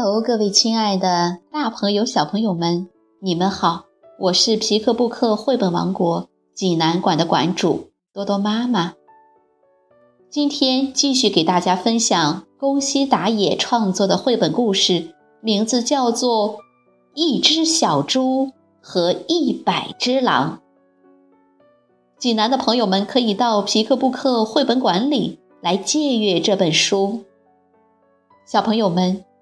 Hello，各位亲爱的大朋友、小朋友们，你们好！我是皮克布克绘本王国济南馆的馆主多多妈妈。今天继续给大家分享宫西达也创作的绘本故事，名字叫做《一只小猪和一百只狼》。济南的朋友们可以到皮克布克绘本馆里来借阅这本书。小朋友们。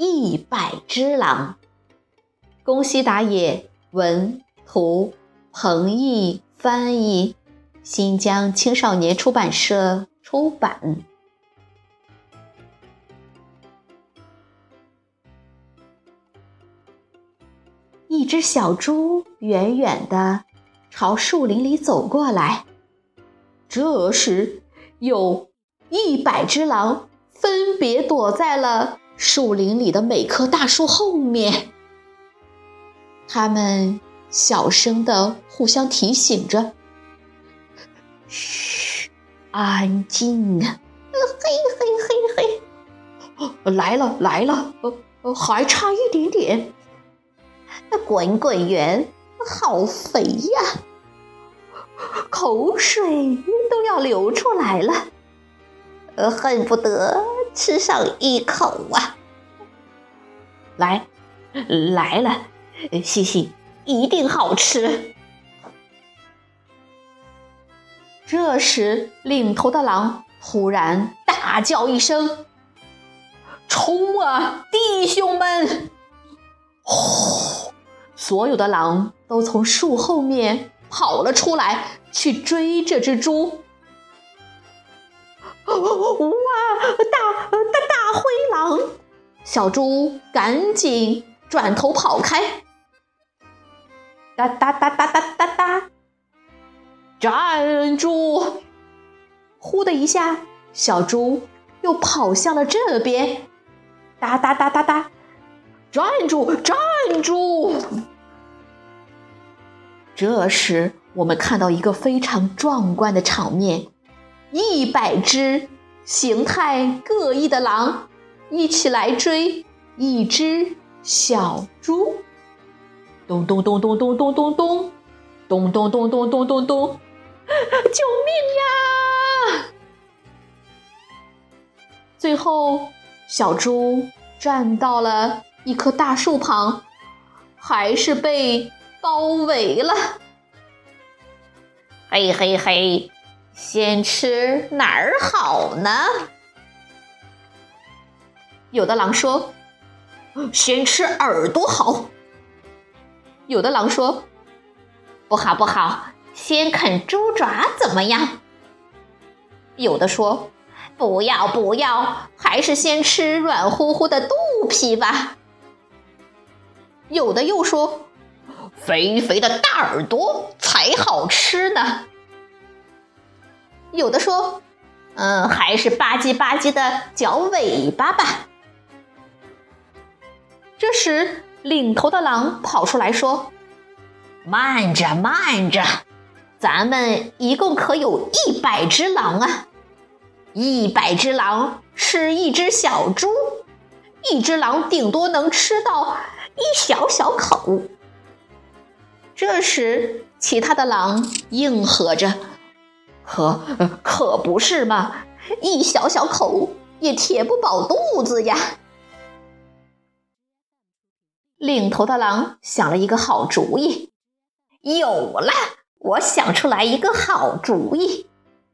一百只狼，宫西达也文图，彭毅翻译，新疆青少年出版社出版。一只小猪远远的朝树林里走过来，这时有一百只狼分别躲在了。树林里的每棵大树后面，他们小声的互相提醒着：“嘘，安静啊！”嘿嘿嘿嘿，来了来了，还差一点点。滚滚圆，好肥呀，口水都要流出来了，呃恨不得。吃上一口啊！来，来了，嘻嘻，一定好吃。这时，领头的狼突然大叫一声：“冲啊，弟兄们！”呼，所有的狼都从树后面跑了出来，去追这只猪。哇！大大大灰狼，小猪赶紧转头跑开。哒哒哒哒哒哒哒，站住！呼的一下，小猪又跑向了这边。哒哒哒哒哒，站住！站住！这时，我们看到一个非常壮观的场面。一百只形态各异的狼一起来追一只小猪，咚咚咚咚咚咚咚咚，咚咚咚咚咚咚咚，救命呀！最后，小猪站到了一棵大树旁，还是被包围了。嘿嘿嘿！先吃哪儿好呢？有的狼说：“先吃耳朵好。”有的狼说：“不好不好，先啃猪爪怎么样？”有的说：“不要不要，还是先吃软乎乎的肚皮吧。”有的又说：“肥肥的大耳朵才好吃呢。”有的说：“嗯，还是吧唧吧唧的嚼尾巴吧。”这时，领头的狼跑出来说：“慢着，慢着，咱们一共可有一百只狼啊！一百只狼吃一只小猪，一只狼顶多能吃到一小小口。”这时，其他的狼应和着。可可不是嘛！一小小口也填不饱肚子呀。领头的狼想了一个好主意，有了！我想出来一个好主意，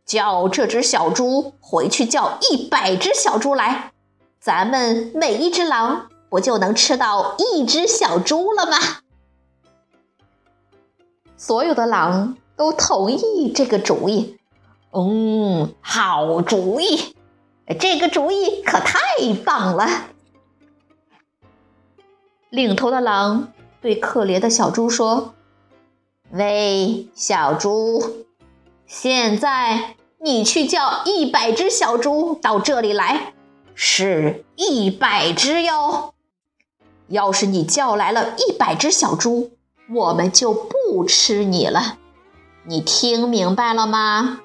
叫这只小猪回去叫一百只小猪来，咱们每一只狼不就能吃到一只小猪了吗？所有的狼都同意这个主意。嗯，好主意，这个主意可太棒了。领头的狼对可怜的小猪说：“喂，小猪，现在你去叫一百只小猪到这里来，是一百只哟。要是你叫来了一百只小猪，我们就不吃你了。你听明白了吗？”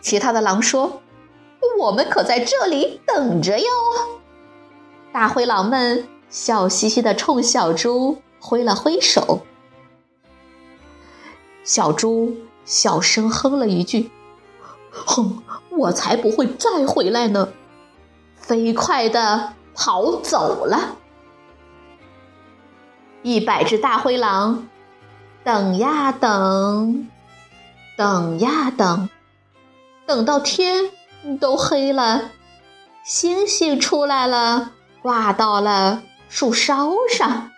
其他的狼说：“我们可在这里等着哟。”大灰狼们笑嘻嘻地冲小猪挥了挥手。小猪小声哼了一句：“哼，我才不会再回来呢！”飞快地跑走了。一百只大灰狼等呀等，等呀等。等到天都黑了，星星出来了，挂到了树梢上。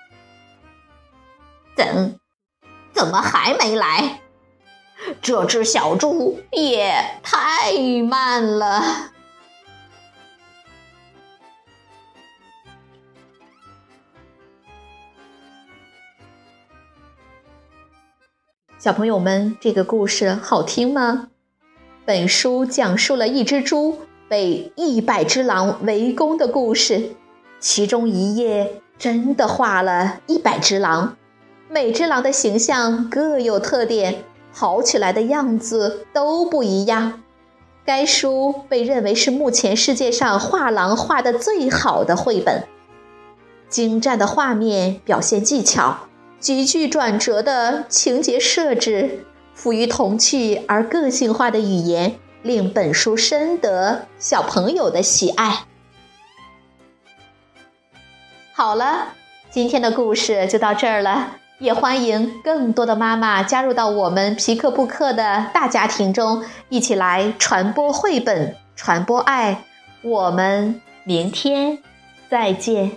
怎，怎么还没来？这只小猪也太慢了。小朋友们，这个故事好听吗？本书讲述了一只猪被一百只狼围攻的故事，其中一页真的画了一百只狼，每只狼的形象各有特点，跑起来的样子都不一样。该书被认为是目前世界上画狼画的最好的绘本，精湛的画面表现技巧，极具转折的情节设置。富于童趣而个性化的语言，令本书深得小朋友的喜爱。好了，今天的故事就到这儿了，也欢迎更多的妈妈加入到我们皮克布克的大家庭中，一起来传播绘本，传播爱。我们明天再见。